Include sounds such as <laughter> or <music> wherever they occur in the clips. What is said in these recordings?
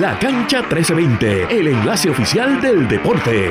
La Cancha 1320, el enlace oficial del deporte.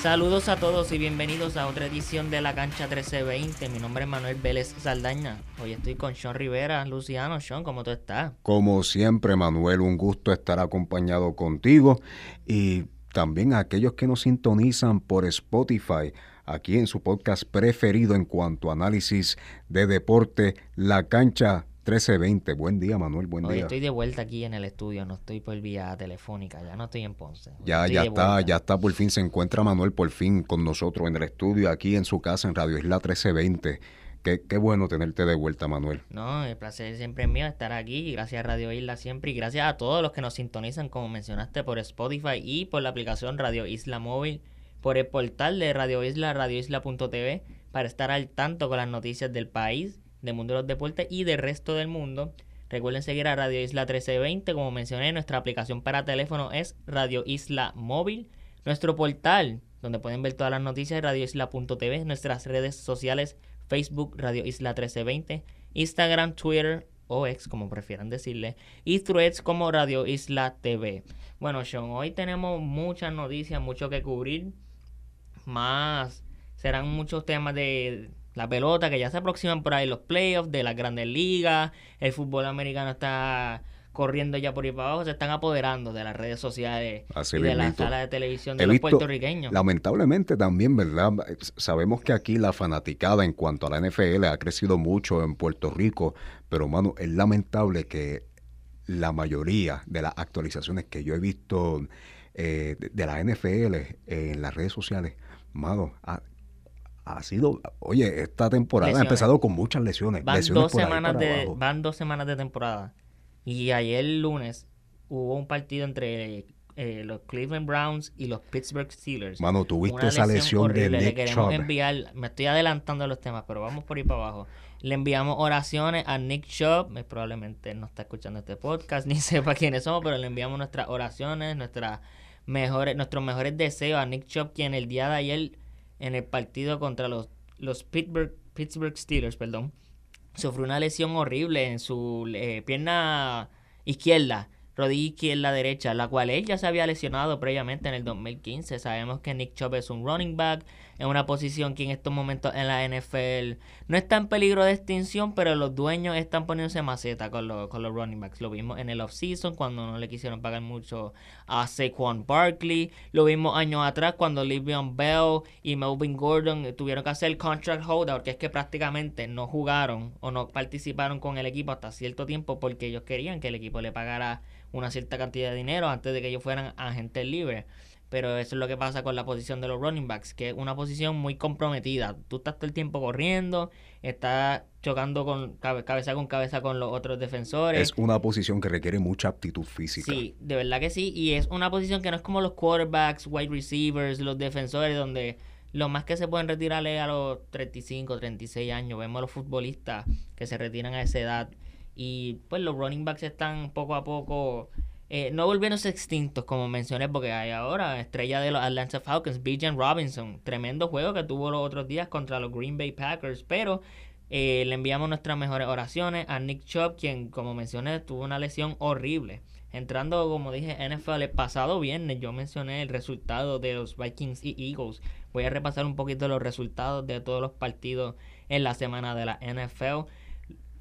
Saludos a todos y bienvenidos a otra edición de La Cancha 1320. Mi nombre es Manuel Vélez Saldaña. Hoy estoy con Sean Rivera. Luciano, Sean, ¿cómo tú estás? Como siempre, Manuel, un gusto estar acompañado contigo y también a aquellos que nos sintonizan por Spotify aquí en su podcast preferido en cuanto a análisis de deporte, La Cancha 1320. Buen día, Manuel, buen Hoy día. estoy de vuelta aquí en el estudio, no estoy por vía telefónica, ya no estoy en Ponce. Hoy Ya, ya está, vuelta. ya está, por fin se encuentra Manuel por fin con nosotros en el estudio, aquí en su casa en Radio Isla 1320. Qué, qué bueno tenerte de vuelta, Manuel. No, el placer siempre es mío estar aquí. Gracias a Radio Isla siempre y gracias a todos los que nos sintonizan, como mencionaste, por Spotify y por la aplicación Radio Isla Móvil, por el portal de Radio Isla, radioisla.tv, para estar al tanto con las noticias del país, del mundo de los deportes y del resto del mundo. Recuerden seguir a Radio Isla 1320, como mencioné, nuestra aplicación para teléfono es Radio Isla Móvil. Nuestro portal, donde pueden ver todas las noticias, radioisla.tv, nuestras redes sociales, Facebook, Radio Isla 1320, Instagram, Twitter o X, como prefieran decirle, y Threads como Radio Isla TV. Bueno, Sean, hoy tenemos muchas noticias, mucho que cubrir, más serán muchos temas de la pelota que ya se aproximan por ahí los playoffs de las grandes ligas, el fútbol americano está corriendo ya por ahí para abajo, se están apoderando de las redes sociales Así y de las salas de televisión de He los visto, puertorriqueños. Lamentablemente también, ¿verdad? Sabemos que aquí la fanaticada en cuanto a la NFL ha crecido mucho en Puerto Rico, pero, mano, es lamentable que la mayoría de las actualizaciones que yo he visto eh, de, de la NFL en las redes sociales, mano, ha, ha sido, oye, esta temporada Lesiones. ha empezado con muchas lesiones. Van lesiones dos semanas de abajo. van dos semanas de temporada. Y ayer lunes hubo un partido entre eh, los Cleveland Browns y los Pittsburgh Steelers. Mano, tuviste Una esa lesión de horrible. Le Nick queremos Chubb. enviar, me estoy adelantando a los temas, pero vamos por ahí para abajo. Le enviamos oraciones a Nick Chubb, probablemente no está escuchando este podcast <laughs> ni sepa quiénes somos, pero le enviamos nuestras oraciones, nuestras mejores, nuestros mejores deseos a Nick Chubb, quien el día de ayer en el partido contra los, los Pittsburgh, Pittsburgh Steelers, perdón, sufrió una lesión horrible en su pierna izquierda, rodilla izquierda derecha, la cual él ya se había lesionado previamente en el 2015. Sabemos que Nick Chubb es un running back en una posición que en estos momentos en la NFL no está en peligro de extinción, pero los dueños están poniéndose maceta con los, con los running backs. Lo vimos en el offseason cuando no le quisieron pagar mucho a Saquon Barkley. Lo vimos años atrás cuando Livion Bell y Melvin Gordon tuvieron que hacer contract holdout, que es que prácticamente no jugaron o no participaron con el equipo hasta cierto tiempo porque ellos querían que el equipo le pagara una cierta cantidad de dinero antes de que ellos fueran agentes libres. Pero eso es lo que pasa con la posición de los running backs, que es una posición muy comprometida. Tú estás todo el tiempo corriendo, estás chocando con cabe- cabeza con cabeza con los otros defensores. Es una posición que requiere mucha aptitud física. Sí, de verdad que sí. Y es una posición que no es como los quarterbacks, wide receivers, los defensores, donde lo más que se pueden retirar es a los 35, 36 años. Vemos a los futbolistas que se retiran a esa edad. Y pues los running backs están poco a poco eh, no volviéndose extintos, como mencioné, porque hay ahora estrella de los Atlanta Falcons, Bijan Robinson. Tremendo juego que tuvo los otros días contra los Green Bay Packers. Pero eh, le enviamos nuestras mejores oraciones a Nick Chubb, quien, como mencioné, tuvo una lesión horrible. Entrando, como dije, NFL el pasado viernes, yo mencioné el resultado de los Vikings y Eagles. Voy a repasar un poquito los resultados de todos los partidos en la semana de la NFL.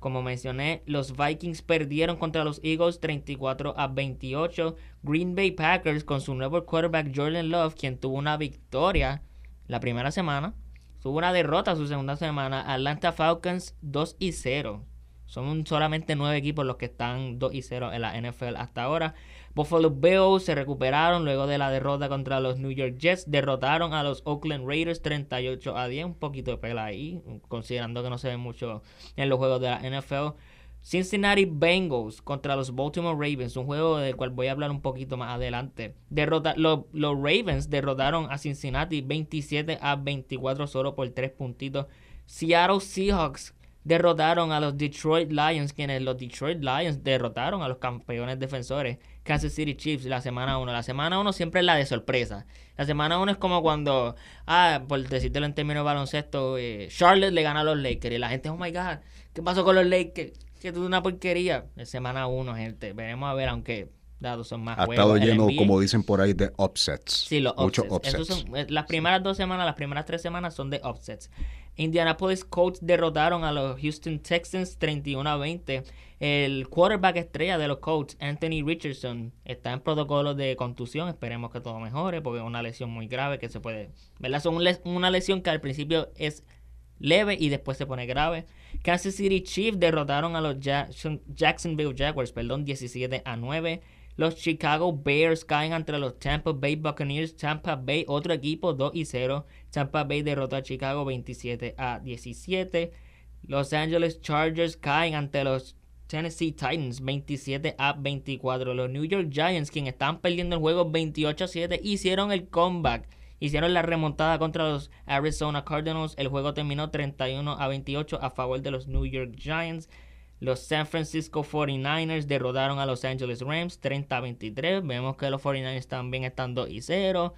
Como mencioné, los Vikings perdieron contra los Eagles 34 a 28. Green Bay Packers con su nuevo quarterback Jordan Love, quien tuvo una victoria la primera semana, tuvo una derrota su segunda semana. Atlanta Falcons 2 y 0. Son solamente nueve equipos los que están 2 y 0 en la NFL hasta ahora. Buffalo Bills se recuperaron luego de la derrota contra los New York Jets. Derrotaron a los Oakland Raiders 38 a 10. Un poquito de pela ahí, considerando que no se ve mucho en los juegos de la NFL. Cincinnati Bengals contra los Baltimore Ravens, un juego del cual voy a hablar un poquito más adelante. Los, los Ravens derrotaron a Cincinnati 27 a 24 solo por 3 puntitos. Seattle Seahawks derrotaron a los Detroit Lions, quienes los Detroit Lions derrotaron a los campeones defensores Kansas City Chiefs la semana 1. La semana 1 siempre es la de sorpresa. La semana 1 es como cuando, ah, por decírtelo en términos de baloncesto, eh, Charlotte le gana a los Lakers y la gente, oh my god, ¿qué pasó con los Lakers? que es una porquería. Es semana uno, gente. Veremos a ver, aunque dados son más Ha juegos. estado lleno, como dicen por ahí, de upsets. Sí, los Muchos upsets. upsets. Esos son- eh, las primeras dos semanas, las primeras tres semanas son de upsets. Indianapolis Colts derrotaron a los Houston Texans 31 a 20. El quarterback estrella de los Colts, Anthony Richardson, está en protocolo de contusión. Esperemos que todo mejore porque es una lesión muy grave que se puede... ¿Verdad? Son una lesión que al principio es leve y después se pone grave. Kansas City Chiefs derrotaron a los Jackson- Jacksonville Jaguars, perdón, 17 a 9. Los Chicago Bears caen ante los Tampa Bay Buccaneers. Tampa Bay, otro equipo, 2 y 0. Tampa Bay derrotó a Chicago 27 a 17. Los Angeles Chargers caen ante los Tennessee Titans 27 a 24. Los New York Giants, quienes estaban perdiendo el juego 28 a 7, hicieron el comeback. Hicieron la remontada contra los Arizona Cardinals. El juego terminó 31 a 28 a favor de los New York Giants. Los San Francisco 49ers derrotaron a Los Angeles Rams 30 a 23. Vemos que los 49ers también están 2 y 0.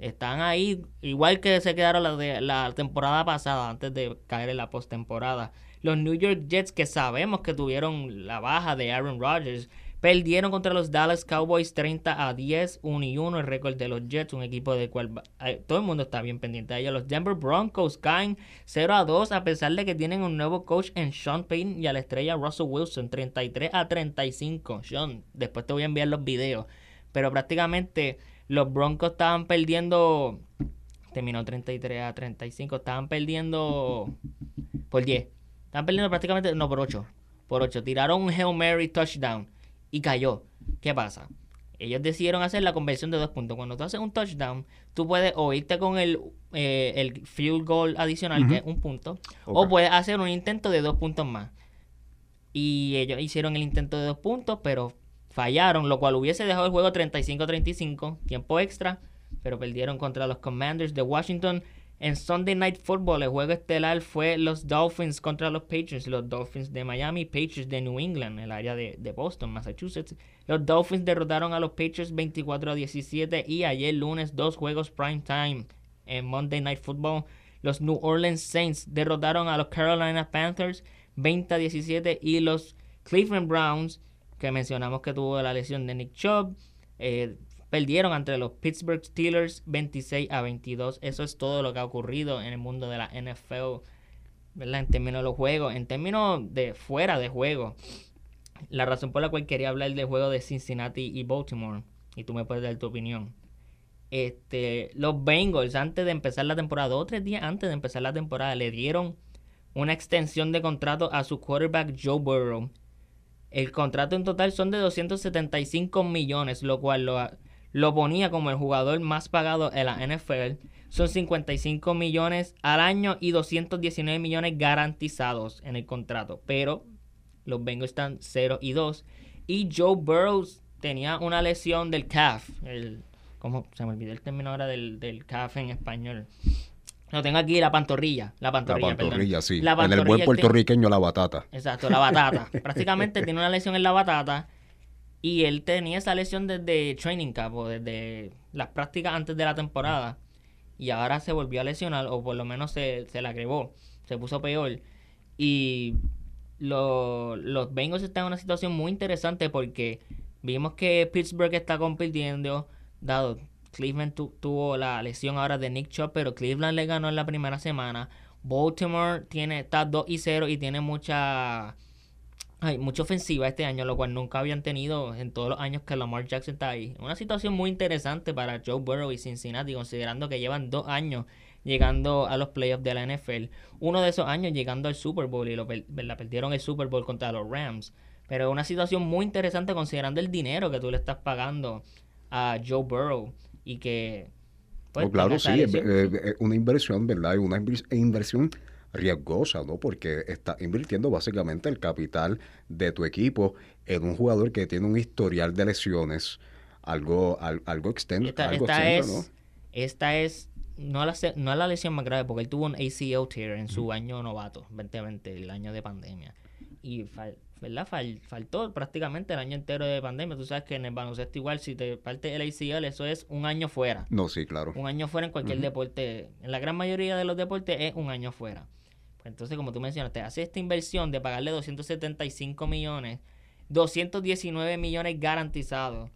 Están ahí, igual que se quedaron la, de, la temporada pasada, antes de caer en la postemporada. Los New York Jets, que sabemos que tuvieron la baja de Aaron Rodgers, perdieron contra los Dallas Cowboys 30 a 10, 1 y 1. El récord de los Jets, un equipo del cual eh, todo el mundo está bien pendiente de ellos. Los Denver Broncos caen 0 a 2, a pesar de que tienen un nuevo coach en Sean Payton y a la estrella Russell Wilson, 33 a 35. Sean, después te voy a enviar los videos. Pero prácticamente los Broncos estaban perdiendo. Terminó 33 a 35. Estaban perdiendo por 10. Estaban perdiendo prácticamente. No, por 8. Por 8. Tiraron un Hail Mary touchdown y cayó. ¿Qué pasa? Ellos decidieron hacer la conversión de dos puntos. Cuando tú haces un touchdown, tú puedes o irte con el, eh, el field goal adicional, que es un punto, o puedes hacer un intento de dos puntos más. Y ellos hicieron el intento de dos puntos, pero fallaron, lo cual hubiese dejado el juego 35-35, tiempo extra, pero perdieron contra los Commanders de Washington. En Sunday Night Football, el juego estelar fue los Dolphins contra los Patriots, los Dolphins de Miami, Patriots de New England, el área de, de Boston, Massachusetts. Los Dolphins derrotaron a los Patriots 24 a 17 y ayer lunes dos juegos prime time en Monday Night Football. Los New Orleans Saints derrotaron a los Carolina Panthers 20 a 17 y los Cleveland Browns, que mencionamos que tuvo la lesión de Nick Chubb, eh, perdieron ante los Pittsburgh Steelers 26 a 22. Eso es todo lo que ha ocurrido en el mundo de la NFL, ¿verdad? En términos de los juegos, en términos de fuera de juego. La razón por la cual quería hablar del juego de Cincinnati y Baltimore, y tú me puedes dar tu opinión. Este, los Bengals, antes de empezar la temporada, o tres días antes de empezar la temporada, le dieron una extensión de contrato a su quarterback Joe Burrow. El contrato en total son de 275 millones, lo cual lo, lo ponía como el jugador más pagado en la NFL. Son 55 millones al año y 219 millones garantizados en el contrato. Pero los Bengals están 0 y 2. Y Joe Burrow tenía una lesión del calf. El, ¿Cómo? Se me olvidó el término ahora del, del calf en español. Lo tengo aquí, la pantorrilla. La La pantorrilla, pantorrilla, perdón. sí. La en el buen pantorrilla, puertorriqueño, la batata. Exacto, la batata. Prácticamente tiene una lesión en la batata. Y él tenía esa lesión desde training camp o desde las prácticas antes de la temporada. Y ahora se volvió a lesionar, o por lo menos se, se la agregó. Se puso peor. Y lo- los Bengals están en una situación muy interesante porque vimos que Pittsburgh está compitiendo, dado Cleveland tu- tuvo la lesión ahora de Nick Chubb, pero Cleveland le ganó en la primera semana. Baltimore tiene, está 2 y 0 y tiene mucha hay mucha ofensiva este año, lo cual nunca habían tenido en todos los años que Lamar Jackson está ahí. Una situación muy interesante para Joe Burrow y Cincinnati, considerando que llevan dos años llegando a los playoffs de la NFL. Uno de esos años llegando al Super Bowl y lo per- la perdieron el Super Bowl contra los Rams. Pero es una situación muy interesante considerando el dinero que tú le estás pagando a Joe Burrow y que... pues, claro, sí, es, eh, eh, una inversión, ¿verdad? Y una inver- inversión riesgosa, ¿no? Porque está invirtiendo básicamente el capital de tu equipo en un jugador que tiene un historial de lesiones, algo, al- algo extenso, Esta, algo esta extenso, es, esta es no la, se- no la lesión más grave, porque él tuvo un ACL tear en su año novato, 2020, el año de pandemia. Y ¿verdad? Fal- faltó prácticamente el año entero de pandemia. Tú sabes que en el baloncesto igual, si te parte el ACL, eso es un año fuera. ¿no? No, sí, claro. Un año fuera en cualquier deporte. En la gran mayoría de los deportes es un año fuera. Pues entonces, como tú mencionaste, hace esta inversión de pagarle 275 millones, 219 millones garantizados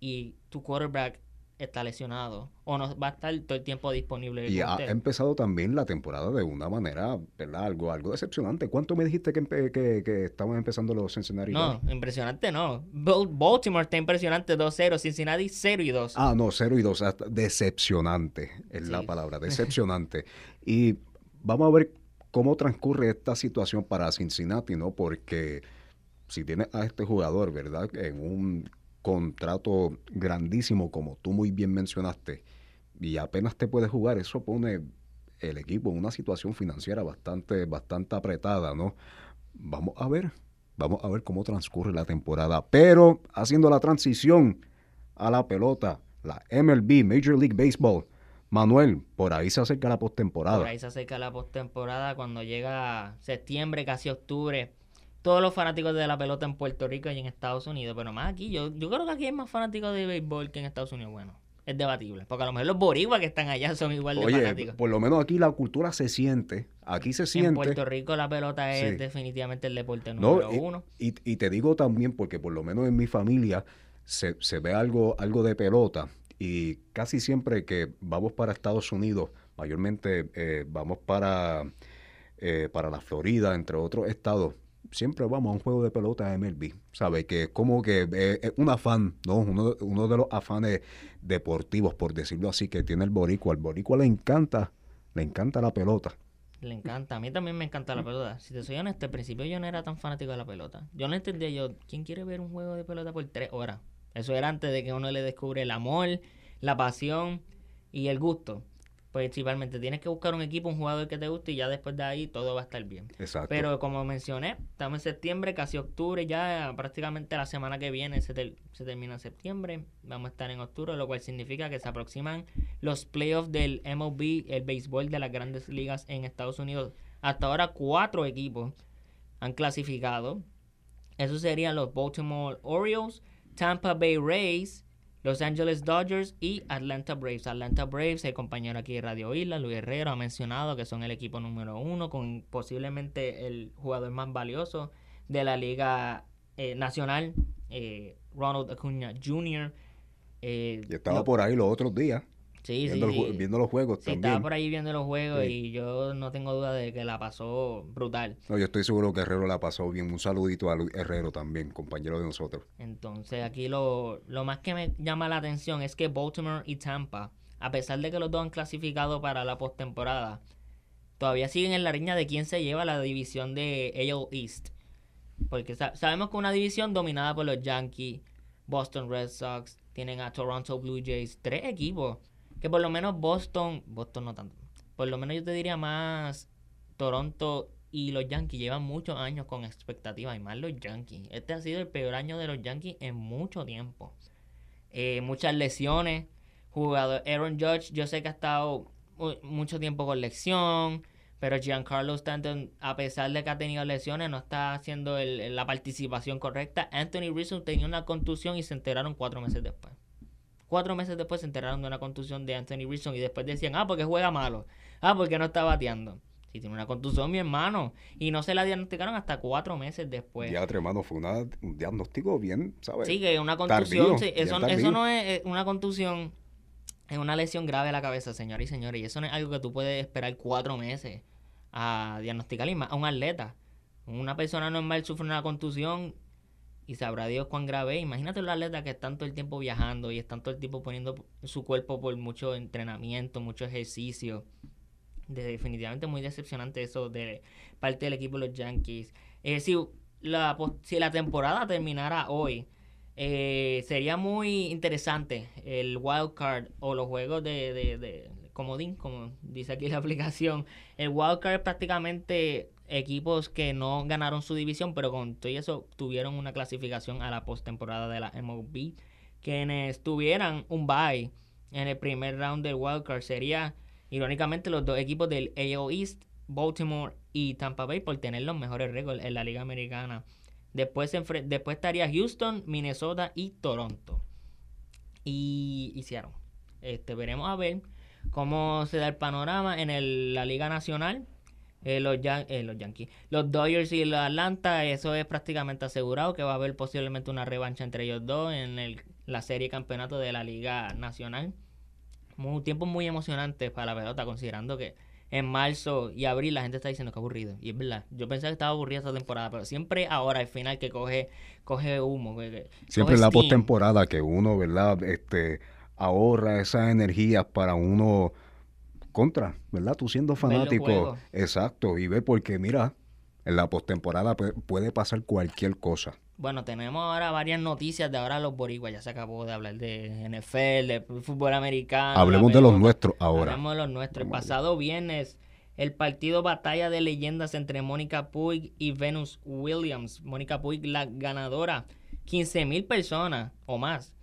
y tu quarterback está lesionado o no va a estar todo el tiempo disponible. Y ha empezado también la temporada de una manera, ¿verdad? Algo, algo decepcionante. ¿Cuánto me dijiste que, que, que estaban empezando los Cincinnati? No, impresionante no. Baltimore está impresionante 2-0, Cincinnati 0 y 2. Ah, no, 0 y 2. Decepcionante es la palabra, <laughs> decepcionante. y vamos a ver cómo transcurre esta situación para Cincinnati, ¿no? Porque si tienes a este jugador, ¿verdad? En un contrato grandísimo, como tú muy bien mencionaste, y apenas te puedes jugar, eso pone el equipo en una situación financiera bastante, bastante apretada, ¿no? Vamos a ver, vamos a ver cómo transcurre la temporada. Pero haciendo la transición a la pelota, la MLB, Major League Baseball, Manuel, por ahí se acerca la postemporada. Por ahí se acerca la postemporada cuando llega septiembre, casi octubre todos los fanáticos de la pelota en Puerto Rico y en Estados Unidos, pero más aquí, yo, yo creo que aquí hay más fanáticos de béisbol que en Estados Unidos. Bueno, es debatible, porque a lo mejor los boricuas que están allá son igual de Oye, fanáticos. Por lo menos aquí la cultura se siente, aquí se siente. En Puerto Rico la pelota es definitivamente el deporte número uno. Y, y, te digo también, porque por lo menos en mi familia se, se ve algo, algo de pelota y casi siempre que vamos para Estados Unidos, mayormente eh, vamos para, eh, para la Florida, entre otros estados, siempre vamos a un juego de pelota de MLB, ¿sabes? Que es como que eh, es un afán, ¿no? Uno, de los afanes deportivos, por decirlo así, que tiene el boricua. Al boricua le encanta, le encanta la pelota. Le encanta, a mí también me encanta la pelota. Si te soy honesto, al principio yo no era tan fanático de la pelota. Yo no entendía yo, ¿quién quiere ver un juego de pelota por tres horas? Eso era antes de que uno le descubre el amor, la pasión y el gusto principalmente tienes que buscar un equipo, un jugador que te guste y ya después de ahí todo va a estar bien. Exacto. Pero como mencioné, estamos en septiembre, casi octubre, ya prácticamente la semana que viene se, termina septiembre, vamos a estar en octubre, lo cual significa que se aproximan los playoffs del MLB, el béisbol de las grandes ligas en Estados Unidos. Hasta ahora cuatro equipos han clasificado. Esos serían los Baltimore Orioles, Tampa Bay Rays, los Angeles Dodgers y Atlanta Braves. Atlanta Braves, el compañero aquí de Radio Isla, Luis Herrero, ha mencionado que son el equipo número uno, con posiblemente el jugador más valioso de la Liga eh, Nacional, eh, Ronald Acuña Jr. Eh, y estaba por ahí los otros días. Sí, viendo, sí, viendo los juegos sí, estaba por ahí viendo los juegos y yo no tengo duda de que la pasó brutal. No, yo estoy seguro que Herrero la pasó bien. Un saludito a Luis Herrero también, compañero de nosotros. Entonces, aquí lo, lo más que me llama la atención es que Baltimore y Tampa, a pesar de que los dos han clasificado para la postemporada, todavía siguen en la riña de quién se lleva la división de AL East. Porque sabemos que una división dominada por los Yankees, Boston Red Sox, tienen a Toronto Blue Jays, tres equipos que por lo menos Boston, Boston no tanto, por lo menos yo te diría más Toronto y los Yankees llevan muchos años con expectativas y más los Yankees. Este ha sido el peor año de los Yankees en mucho tiempo. Eh, muchas lesiones. Jugador Aaron Judge, yo sé que ha estado mucho tiempo con lección, pero Giancarlo Stanton, a pesar de que ha tenido lesiones, no está haciendo la participación correcta. Anthony Rizzo tenía una contusión y se enteraron cuatro meses después. Cuatro meses después se enteraron de una contusión de Anthony Rizzo y después decían, ah, porque juega malo. Ah, porque no está bateando. Si tiene una contusión, mi hermano. Y no se la diagnosticaron hasta cuatro meses después. Ya, hermano, fue un diagnóstico bien, ¿sabes? Sí, que una contusión. eso, eso no es una contusión. Es una lesión grave a la cabeza, señores y señores. Y eso no es algo que tú puedes esperar cuatro meses a diagnosticar a un atleta. Una persona normal sufre una contusión y sabrá Dios cuán grave. Imagínate los atletas que están todo el tiempo viajando y están todo el tiempo poniendo su cuerpo por mucho entrenamiento, mucho ejercicio. definitivamente muy decepcionante eso de parte del equipo de los Yankees. Eh, si, la, si la temporada terminara hoy, eh, sería muy interesante el wild card o los juegos de, de, de comodín, como dice aquí la <laughs> aplicación. El wild card prácticamente equipos que no ganaron su división, pero con todo eso tuvieron una clasificación a la postemporada de la MLB. Quienes tuvieran un bye en el primer round del wildcard sería, irónicamente, los dos equipos del AL East, Baltimore y Tampa Bay, por tener los mejores récords en la Liga Americana. Después, después estaría Houston, Minnesota y Toronto. Y hicieron. Este, veremos a ver cómo se da el panorama en la Liga Nacional eh, los, eh, los Yankees, los Dodgers y los Atlanta, eso es prácticamente asegurado que va a haber posiblemente una revancha entre ellos dos en el, la serie campeonato de la Liga Nacional. Un tiempo muy emocionante para la pelota, considerando que en marzo y abril la gente está diciendo que aburrido. Y es verdad, yo pensaba que estaba aburrida esta temporada, pero siempre ahora al final que coge, coge humo. siempre en la postemporada que uno, ¿verdad? Este, ahorra esas energías para uno contra, ¿verdad? Tú siendo fanático. Exacto, y ve porque mira, en la postemporada puede pasar cualquier cosa. Bueno, tenemos ahora varias noticias de ahora los boricuas. Ya se acabó de hablar de NFL, de fútbol americano. Hablemos de los nuestros ahora. Hablemos de los nuestros. El pasado viernes, el partido Batalla de Leyendas entre Mónica Puig y Venus Williams. Mónica Puig, la ganadora. 15 mil personas o más.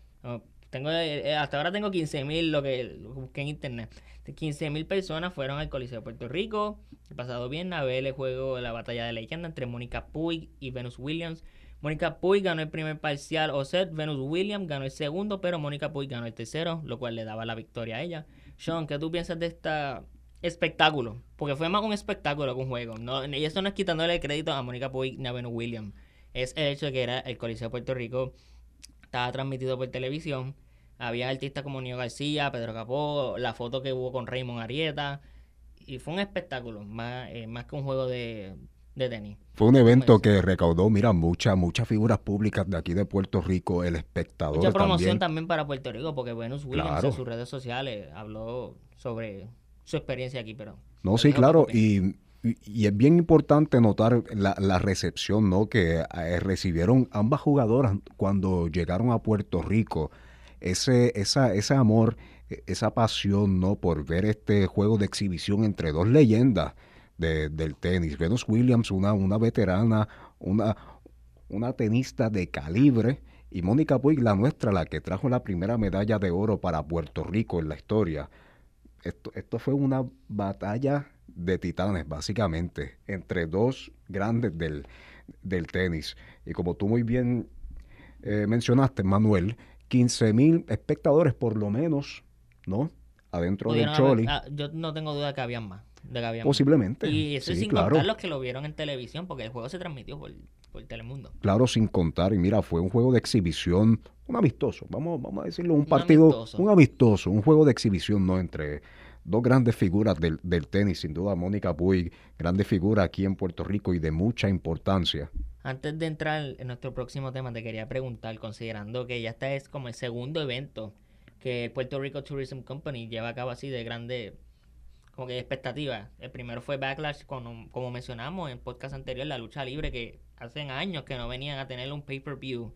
Tengo, eh, eh, hasta ahora tengo 15 mil, lo que busqué en internet. 15 mil personas fueron al Coliseo de Puerto Rico. El pasado viernes a ver el juego de la Batalla de Leyendas entre Mónica Puig y Venus Williams. Mónica Puig ganó el primer parcial o set, Venus Williams ganó el segundo, pero Mónica Puig ganó el tercero, lo cual le daba la victoria a ella. Sean, ¿qué tú piensas de este espectáculo? Porque fue más un espectáculo que un juego. No, y eso no es quitándole el crédito a Mónica Puig ni a Venus Williams. Es el hecho de que era el Coliseo de Puerto Rico, estaba transmitido por televisión. Había artistas como Nio García, Pedro Capó, la foto que hubo con Raymond Arieta. Y fue un espectáculo, más, eh, más que un juego de, de tenis. Fue un evento que recaudó, mira, muchas muchas figuras públicas de aquí de Puerto Rico, el espectador. Mucha promoción también, para Puerto Rico, porque Venus Williams en sus redes sociales habló sobre su experiencia aquí, pero... No, sí, claro, y, y, es bien importante notar la, la recepción ¿no? que eh, recibieron ambas jugadoras cuando llegaron a Puerto Rico. Ese, ese amor, e, esa pasión ¿no? por ver este juego de exhibición entre dos leyendas del tenis. Venus Williams, una, una veterana, una, una tenista de calibre, y Mónica Puig, la nuestra, la que trajo la primera medalla de oro para Puerto Rico en la historia. Esto, esto fue una batalla de titanes, básicamente, entre dos grandes del, del tenis. Y como tú muy bien eh, mencionaste, Manuel, 15 mil espectadores por lo menos, ¿no? Adentro del Choli. Ah, yo no tengo duda que habían más. Posiblemente. Y eso sin contar los que lo vieron en televisión, porque el juego se transmitió por, Telemundo. Claro, sin contar. Y mira, fue un juego de exhibición, un amistoso, vamos, vamos a decirlo, un partido, un amistoso, un, juego de exhibición, ¿no? Entre dos grandes figuras del, del tenis, sin duda Mónica Puig, grande figura aquí en Puerto Rico y de mucha importancia. Antes de entrar en nuestro próximo tema, te quería preguntar, considerando que ya este es como el segundo evento que Puerto Rico Tourism Company lleva a cabo así de grande como que expectativas. El primero fue Backlash, como, como mencionamos en podcast anterior, la lucha libre, que hace años que no venían a tener un pay-per-view.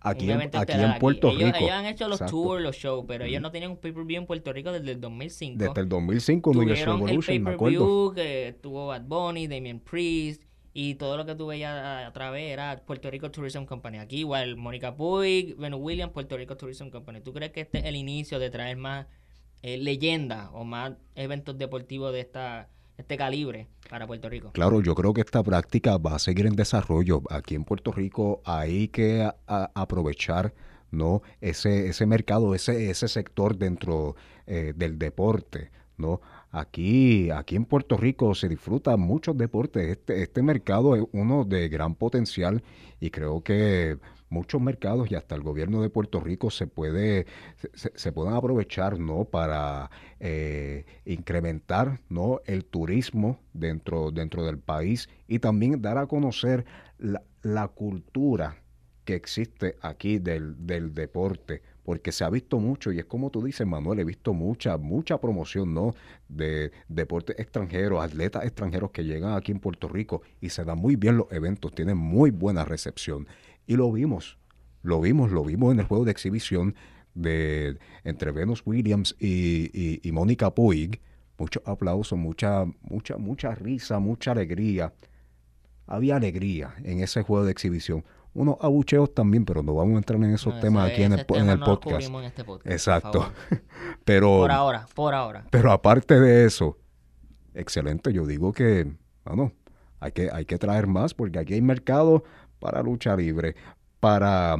Aquí, en, aquí en Puerto Rico. Ellos han hecho los tours, los shows, pero ellos no tenían un pay-per-view en Puerto Rico desde el 2005. Desde el 2005 no Tuvieron el pay-per-view que tuvo Bad Bunny, Damien Priest, y todo lo que tú veías a través era Puerto Rico Tourism Company. Aquí igual, Mónica Puig, Venus Williams, Puerto Rico Tourism Company. ¿Tú crees que este es el inicio de traer más eh, leyenda o más eventos deportivos de esta este calibre para Puerto Rico. Claro, yo creo que esta práctica va a seguir en desarrollo. Aquí en Puerto Rico hay que aprovechar no ese ese mercado, ese ese sector dentro eh, del deporte, no. Aquí aquí en Puerto Rico se disfruta muchos deportes. Este este mercado es uno de gran potencial y creo que muchos mercados y hasta el gobierno de Puerto Rico se puede se, pueden aprovechar no para eh, incrementar no el turismo dentro dentro del país y también dar a conocer la, la cultura que existe aquí del, del deporte porque se ha visto mucho y es como tú dices, Manuel, he visto mucha, mucha promoción, ¿no? De deportes extranjeros, atletas extranjeros que llegan aquí en Puerto Rico y se dan muy bien los eventos, tienen muy buena recepción. Y lo vimos, lo vimos, lo vimos en el juego de exhibición de entre Venus Williams y, y, Mónica Puig. Muchos aplausos, mucha, mucha, mucha risa, mucha alegría. Había alegría en ese juego de exhibición. Unos abucheos también, pero no vamos a entrar en esos temas aquí en el, en el podcast. Este podcast. Exacto. <laughs> pero, por ahora, por ahora. Pero aparte de eso, excelente. Yo digo que, bueno, hay que, hay que traer más porque aquí hay mercado para lucha libre, para,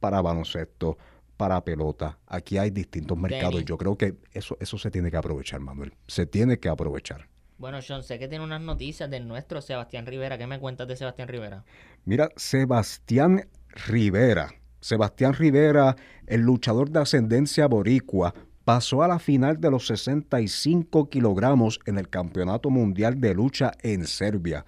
para baloncesto, para pelota. Aquí hay distintos mercados. Yo creo que eso, eso se tiene que aprovechar, Manuel. Se tiene que aprovechar. Bueno, Sean, sé que tiene unas noticias del nuestro Sebastián Rivera. ¿Qué me cuentas de Sebastián Rivera? Mira, Sebastián Rivera. Sebastián Rivera, el luchador de ascendencia boricua, pasó a la final de los 65 kilogramos en el Campeonato Mundial de Lucha en Serbia.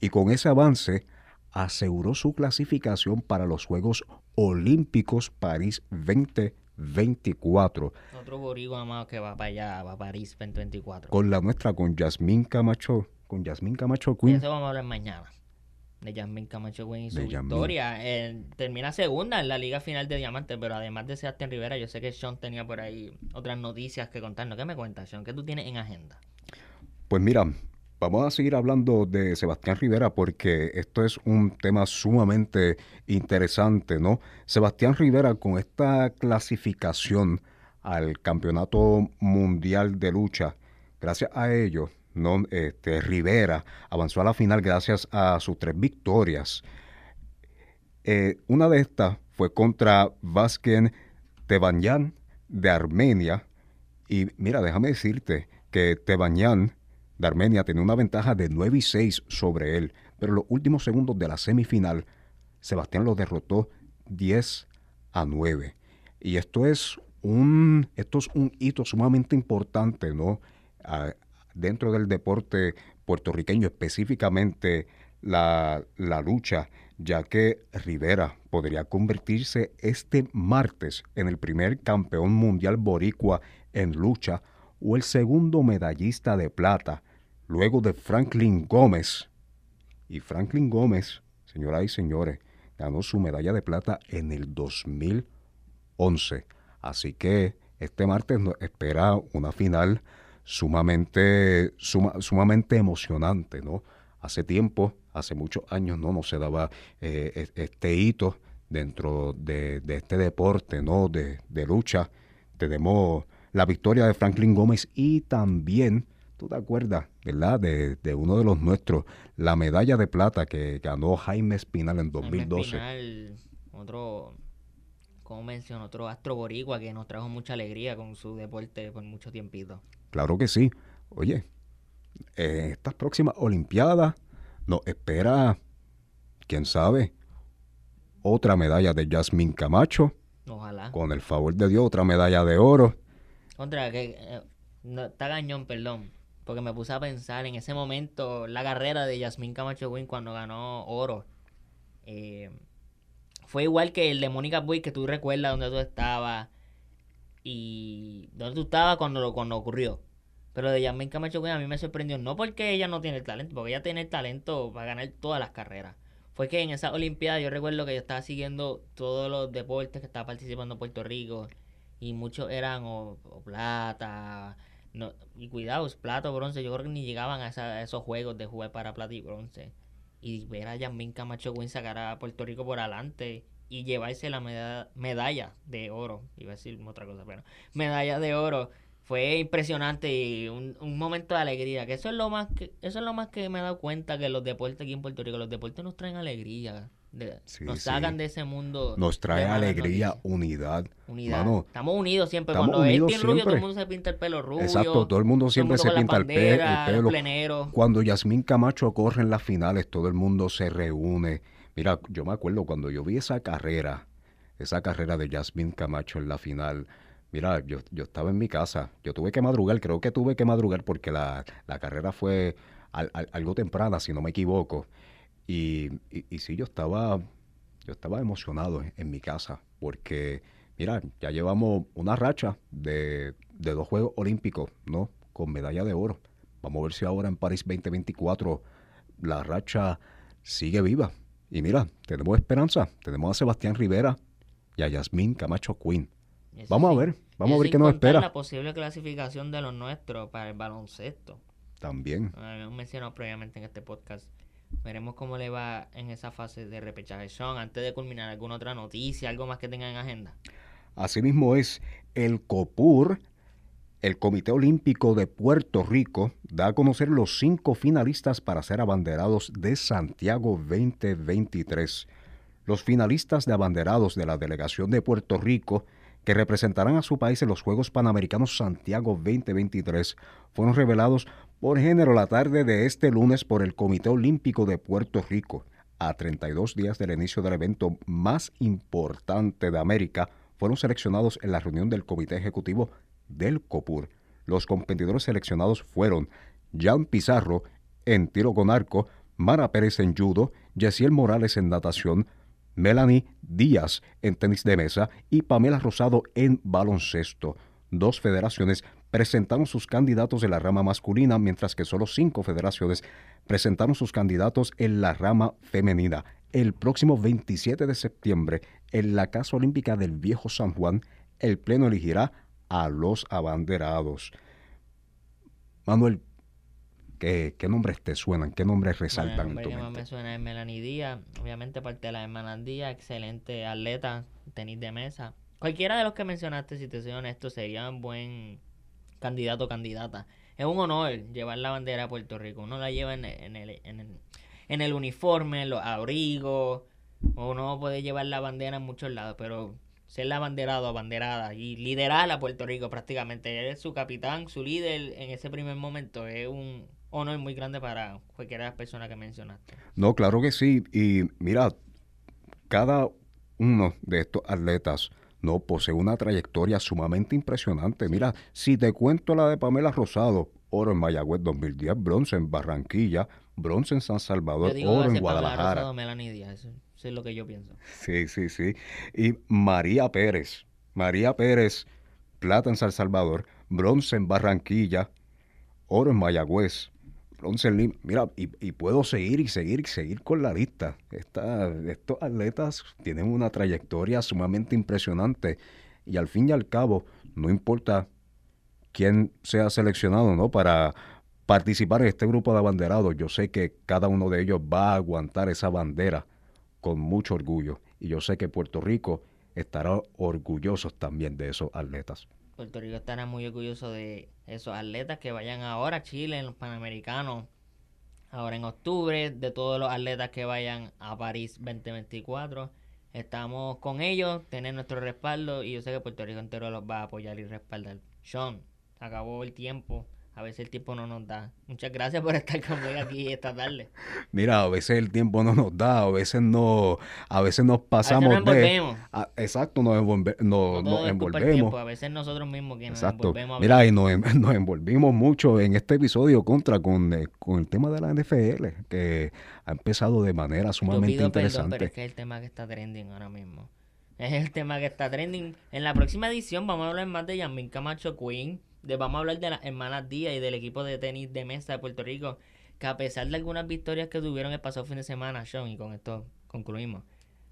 Y con ese avance aseguró su clasificación para los Juegos Olímpicos París 2024. Otro boricua amado que va para allá, va a París 2024. Con la nuestra, con Yasmín Camacho, con Yasmín Camacho Queen. eso vamos a hablar mañana. De Jasmine Camacho Queen y su De Yasmín. victoria. Eh, termina segunda en la Liga Final de Diamante, pero además de Sebastián Rivera, yo sé que Sean tenía por ahí otras noticias que contarnos. ¿Qué me cuentas, Sean? ¿Qué tú tienes en agenda? Pues mira, vamos a seguir hablando de Sebastián Rivera porque esto es un tema sumamente interesante, ¿no? Sebastián Rivera con esta clasificación al Campeonato Mundial de Lucha, gracias a ello, ¿no? Este, Rivera avanzó a la final gracias a sus tres victorias. Eh, una de estas fue contra Vazken Tebanyan de Armenia. Y mira, déjame decirte que Tebanyan Armenia tenía una ventaja de 9 y 6 sobre él. Pero en los últimos segundos de la semifinal, Sebastián lo derrotó 10 a 9. Y esto es un, esto es un hito sumamente importante, ¿no? Ah, dentro del deporte puertorriqueño, específicamente la, la lucha, ya que Rivera podría convertirse este martes en el primer campeón mundial boricua en lucha o el segundo medallista de plata, luego de Franklin Gómez. Y Franklin Gómez, señoras y señores, ganó su medalla de plata en el 2011. Así que este martes nos espera una final sumamente, suma- sumamente emocionante, ¿no? Hace tiempo, hace muchos años, ¿no? No se daba eh, es- este hito dentro de, de este deporte, ¿no? De, de lucha. Tenemos la victoria de Franklin Gómez y también, tú te acuerdas, ¿verdad? De, de uno de los nuestros, la medalla de plata que ganó Jaime Espinal en Jaime 2012. Espinal, otro, como mencionó, otro astro boricua que nos trajo mucha alegría con su deporte por mucho tiempito. Claro que sí. Oye, en estas próximas Olimpiadas nos espera, quién sabe, otra medalla de Yasmín Camacho, Ojalá. con el favor de Dios, otra medalla de oro. Contra, que eh, no, está gañón, perdón. Porque me puse a pensar en ese momento la carrera de Yasmín Camacho Win cuando ganó oro. Eh, fue igual que el de Mónica Boy, que tú recuerdas donde tú estabas y donde tú estabas cuando, cuando ocurrió. Pero de Yasmín Camacho Win a mí me sorprendió, no porque ella no tiene el talento, porque ella tiene el talento para ganar todas las carreras. Fue que en esa Olimpiada yo recuerdo que yo estaba siguiendo todos los deportes que estaba participando Puerto Rico y muchos eran o, o plata, no, y cuidado, es plata o bronce, yo creo que ni llegaban a, esa- a esos juegos de jugar para plata y bronce. Y ver a Yasmín Camacho Win sacar a Puerto Rico por adelante y llevarse la meda- medalla de oro, iba a decir otra cosa, pero medalla de oro, fue impresionante y un, un momento de alegría, que eso es lo más que, eso es lo más que me he dado cuenta que los deportes aquí en Puerto Rico, los deportes nos traen alegría, de- Sí, nos sí. sacan de ese mundo. Nos trae de malas alegría, noticias. unidad. Unidad. Mano, estamos unidos siempre. estamos Cuando es unidos bien rubio, todo el mundo se pinta el pelo rubio. Exacto, todo el mundo siempre se el mundo pinta el, las pe- el pelo. Cuando Yasmín Camacho corre en las finales, todo el mundo se reúne. Mira, yo me acuerdo cuando yo vi esa carrera, esa carrera de Yasmín Camacho en la final. Mira, yo, yo estaba en mi casa, yo tuve que madrugar, creo que tuve que madrugar porque la, la carrera fue al- al- algo temprana, si no me equivoco. Y, sí, yo estaba, yo estaba emocionado en, mi casa porque, mira, ya llevamos una racha de, de dos Juegos Olímpicos, ¿no? Con medalla de oro. Vamos a ver si ahora en París 2024 la racha sigue viva. Y mira, tenemos esperanza. Tenemos a Sebastián Rivera y a Yasmín Camacho Queen. Eso Vamos sí. a ver, vamos a ver qué nos espera. la posible clasificación de los nuestros para el baloncesto. También. Lo habíamos mencionado previamente en este podcast. Veremos cómo le va en esa fase de repechaje. Sean, antes de culminar, ¿alguna otra noticia, algo más que tengan en agenda? Asimismo es el COPUR, el Comité Olímpico de Puerto Rico, da a conocer los cinco finalistas para ser abanderados de Santiago 2023. Los finalistas de abanderados de la delegación de Puerto Rico que representarán a su país en los Juegos Panamericanos Santiago 2023 fueron revelados por género la tarde de este lunes por el Comité Olímpico de Puerto Rico. A 32 días del inicio del evento más importante de América, fueron seleccionados en la reunión del Comité Ejecutivo del COPUR. Los competidores seleccionados fueron Jan Pizarro en tiro con arco, Mara Pérez en judo, Yesiel Morales en natación, Melanie Díaz en tenis de mesa y Pamela Rosado en baloncesto. Dos federaciones presentaron sus candidatos en la rama masculina, mientras que solo cinco federaciones presentaron sus candidatos en la rama femenina. El próximo 27 de septiembre, en la Casa Olímpica del Viejo San Juan, el Pleno elegirá a los abanderados. Manuel, ¿qué, nombres te suenan? ¿Qué nombres resaltan en tu mente? me suena es Melanie Díaz, obviamente parte de la hermana Díaz, excelente atleta, tenis de mesa. Cualquiera de los que mencionaste, si te soy honesto, sería un buen candidato o candidata. Es un honor llevar la bandera a Puerto Rico. Uno la lleva en, el, en, el, en el uniforme, en los abrigos. Uno puede llevar la bandera en muchos lados, pero ser la banderado o banderada y liderar a Puerto Rico prácticamente. Eres su capitán, su líder en ese primer momento. Es un honor muy grande para cualquiera de las personas que mencionaste. No, claro que sí. Y mira, cada uno de estos atletas no, posee una trayectoria sumamente impresionante. Mira, si te cuento la de Pamela Rosado, oro en Mayagüez 2010, bronce en Barranquilla, bronce en San Salvador, oro en Guadalajara. eso, es lo que yo pienso. Sí, sí, sí. Y María Pérez, María Pérez, plata en San Salvador, bronce en Barranquilla, oro en Mayagüez, Mira, y, puedo seguir y seguir y seguir con la lista. estos atletas tienen una trayectoria sumamente impresionante y al fin y al cabo, no importa quién sea seleccionado ¿no? para participar en este grupo de abanderados, yo sé que cada uno de ellos va a aguantar esa bandera con mucho orgullo y yo sé que Puerto Rico estará orgulloso también de esos atletas. Puerto Rico estará muy orgulloso de esos atletas que vayan ahora a Chile en los Panamericanos, ahora en octubre, de todos los atletas que vayan a París 2024. Estamos con ellos, tienen nuestro respaldo y yo sé que Puerto Rico entero los va a apoyar y respaldar. Sean, acabó el tiempo. A veces el tiempo no nos da. Muchas gracias por estar conmigo aquí esta tarde. <laughs> Mira, a veces el tiempo no nos da, a veces no, a veces nos pasamos a veces nos de, exacto, nos, envolvemos. a veces nosotros mismos que nos envolvemos. Mira, y nos, <laughs> nos, envolvimos mucho en este episodio contra con, eh, con el tema de la NFL, que ha empezado de manera sumamente pido interesante. Perdón, pero es que es el tema que está trending ahora mismo. Es el tema que está trending. En la próxima edición vamos a hablar más de Yamin Camacho Queen vamos a hablar de las hermanas Díaz y del equipo de tenis de mesa de Puerto Rico, que a pesar de algunas victorias que tuvieron el pasado fin de semana, Sean, y con esto concluimos,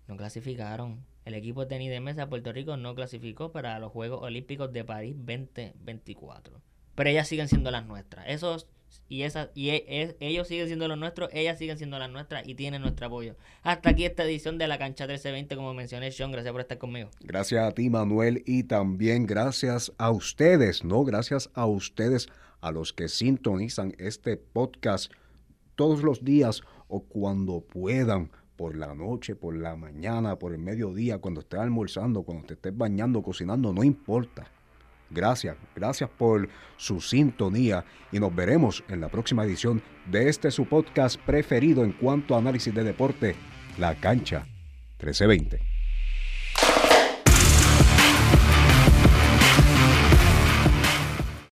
no clasificaron. El equipo de tenis de mesa de Puerto Rico no clasificó para los Juegos Olímpicos de París 2024. Pero ellas siguen siendo las nuestras. Esos y esa y e, ellos siguen siendo los nuestros, ellas siguen siendo las nuestras y tienen nuestro apoyo. Hasta aquí esta edición de la cancha 1320, como mencioné, Sean, gracias por estar conmigo. Gracias a ti, Manuel, y también gracias a ustedes, ¿no? Gracias a ustedes, a los que sintonizan este podcast todos los días o cuando puedan, por la noche, por la mañana, por el mediodía, cuando estés almorzando, cuando te estés bañando, cocinando, no importa Gracias, gracias por su sintonía y nos veremos en la próxima edición de este su podcast preferido en cuanto a análisis de deporte, La Cancha 1320.